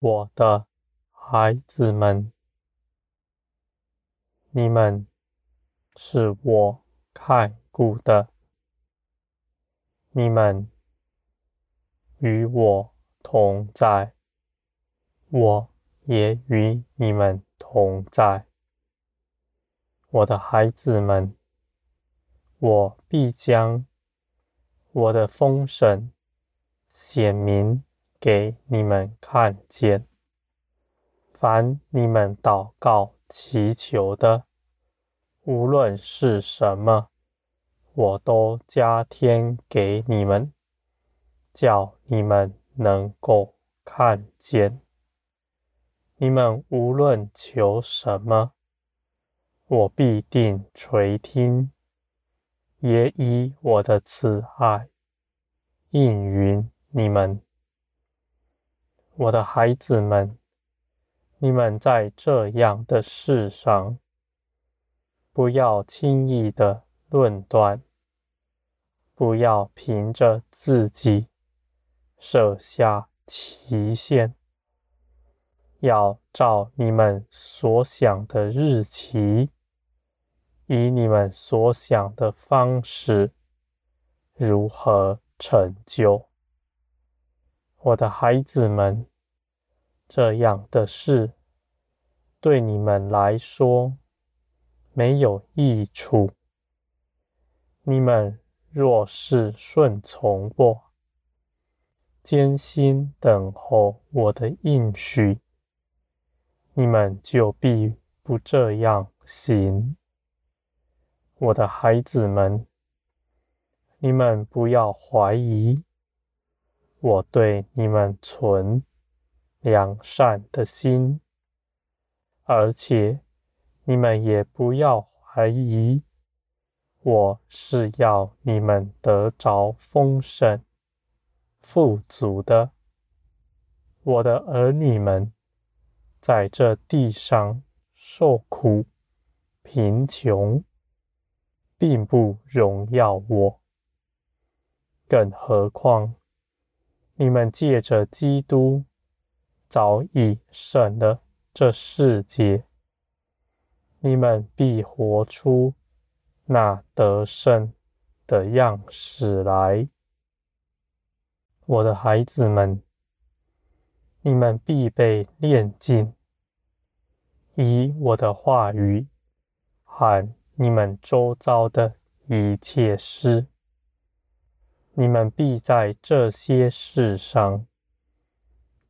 我的孩子们，你们是我看顾的，你们与我同在，我也与你们同在，我的孩子们，我必将我的丰盛显明。给你们看见。凡你们祷告祈求的，无论是什么，我都加添给你们，叫你们能够看见。你们无论求什么，我必定垂听，也以我的慈爱应允你们。我的孩子们，你们在这样的世上，不要轻易的论断，不要凭着自己设下期限。要照你们所想的日期，以你们所想的方式，如何成就。我的孩子们，这样的事对你们来说没有益处。你们若是顺从我，艰辛等候我的应许。你们就必不这样行，我的孩子们，你们不要怀疑我对你们存良善的心，而且你们也不要怀疑我是要你们得着丰盛、富足的，我的儿女们。在这地上受苦、贫穷，并不荣耀我。更何况，你们借着基督早已胜了这世界，你们必活出那得胜的样式来。我的孩子们。你们必被炼尽，以我的话语喊你们周遭的一切事，你们必在这些事上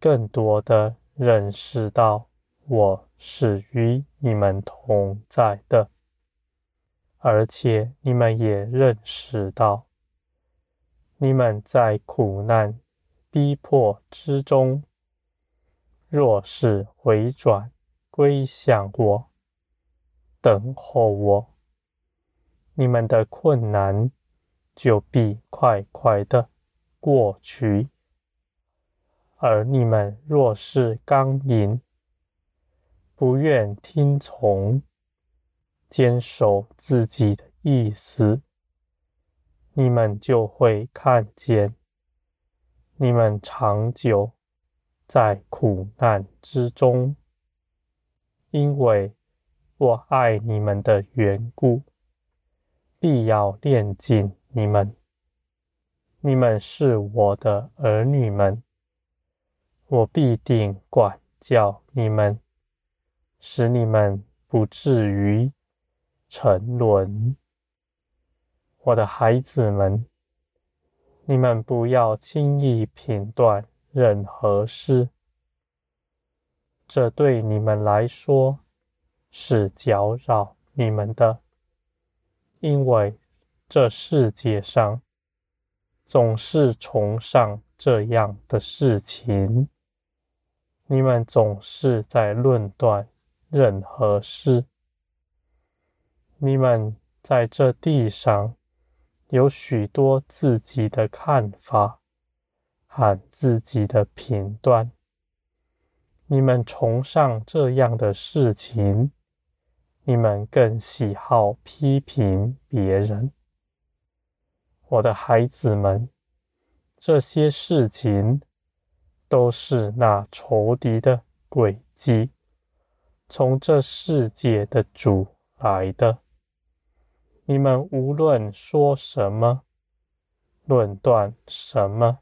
更多的认识到我是与你们同在的，而且你们也认识到，你们在苦难逼迫之中。若是回转归向我，等候我，你们的困难就必快快的过去；而你们若是刚硬，不愿听从，坚守自己的意思，你们就会看见，你们长久。在苦难之中，因为我爱你们的缘故，必要炼净你们。你们是我的儿女们，我必定管教你们，使你们不至于沉沦。我的孩子们，你们不要轻易评断。任何事，这对你们来说是搅扰你们的，因为这世界上总是崇尚这样的事情。你们总是在论断任何事，你们在这地上有许多自己的看法。和自己的评断，你们崇尚这样的事情，你们更喜好批评别人。我的孩子们，这些事情都是那仇敌的诡计，从这世界的主来的。你们无论说什么，论断什么，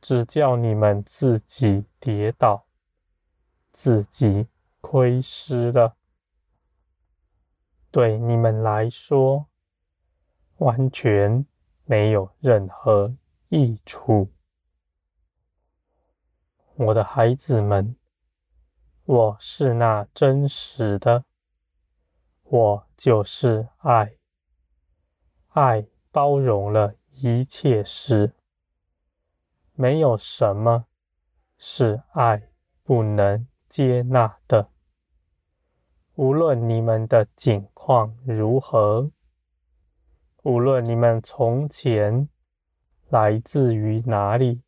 只叫你们自己跌倒，自己亏失了。对你们来说，完全没有任何益处。我的孩子们，我是那真实的，我就是爱。爱包容了一切事，没有什么是爱不能接纳的。无论你们的境况如何，无论你们从前来自于哪里，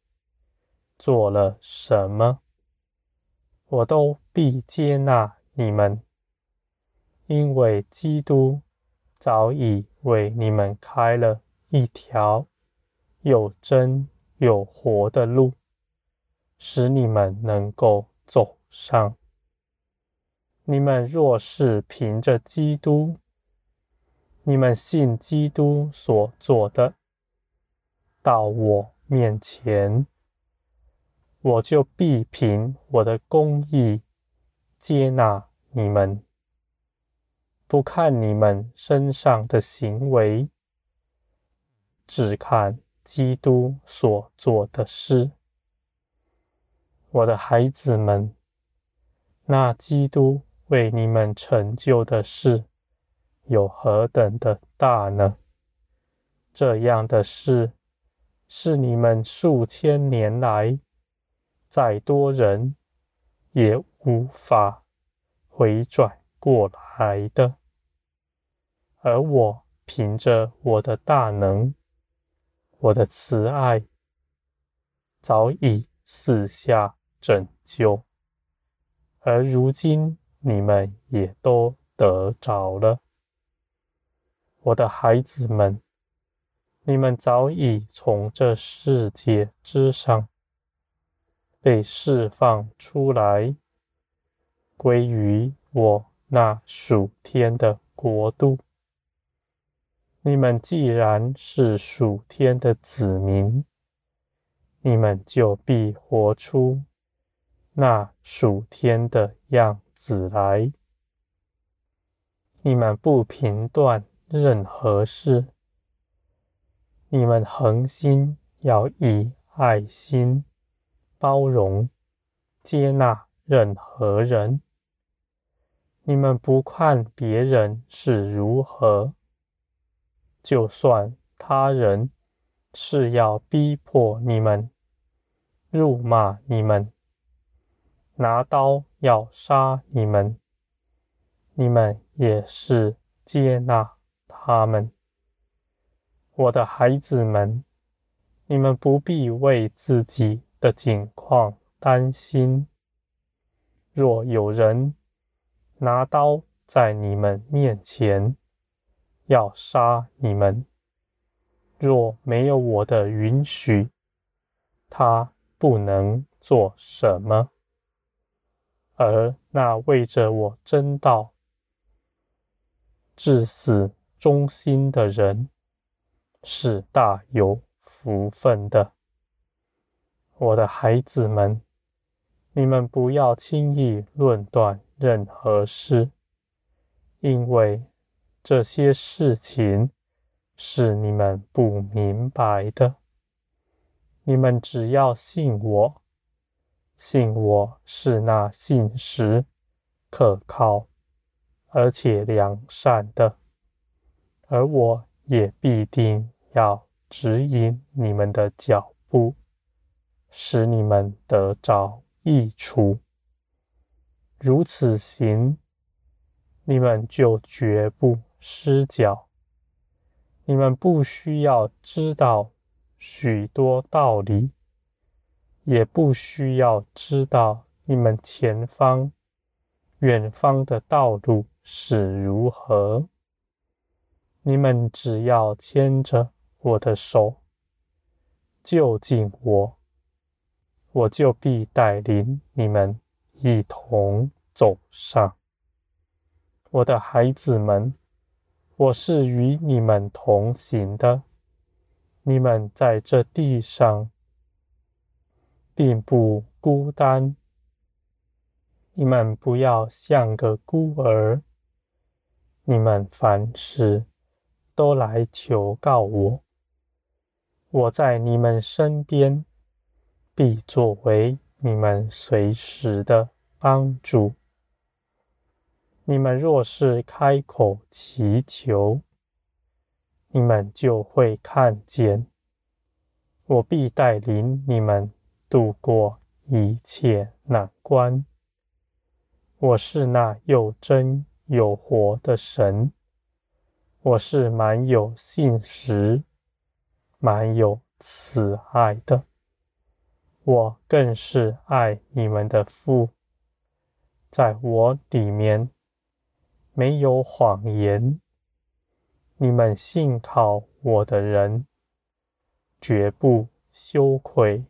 做了什么，我都必接纳你们，因为基督早已为你们开了一条有真有活的路，使你们能够走上。你们若是凭着基督，你们信基督所做的，到我面前，我就必凭我的公义接纳你们。不看你们身上的行为，只看基督所做的事。我的孩子们，那基督为你们成就的事有何等的大呢？这样的事是你们数千年来再多人也无法回转过来的。而我凭着我的大能，我的慈爱，早已四下拯救，而如今你们也都得着了。我的孩子们，你们早已从这世界之上被释放出来，归于我那属天的国度。你们既然是属天的子民，你们就必活出那属天的样子来。你们不评断任何事，你们恒心要以爱心包容、接纳任何人。你们不看别人是如何。就算他人是要逼迫你们、辱骂你们、拿刀要杀你们，你们也是接纳他们。我的孩子们，你们不必为自己的境况担心。若有人拿刀在你们面前，要杀你们，若没有我的允许，他不能做什么。而那为着我争道至死忠心的人，是大有福分的。我的孩子们，你们不要轻易论断任何事，因为，这些事情是你们不明白的。你们只要信我，信我是那信实、可靠而且良善的，而我也必定要指引你们的脚步，使你们得着益处。如此行，你们就绝不失脚，你们不需要知道许多道理，也不需要知道你们前方、远方的道路是如何。你们只要牵着我的手，就近我，我就必带领你们一同走上。我的孩子们，我是与你们同行的。你们在这地上并不孤单。你们不要像个孤儿。你们凡事都来求告我，我在你们身边，必作为你们随时的帮助。你们若是开口祈求，你们就会看见，我必带领你们度过一切难关。我是那又真又活的神，我是满有信实、满有慈爱的，我更是爱你们的父。在我里面没有谎言，你们信靠我的人绝不羞愧。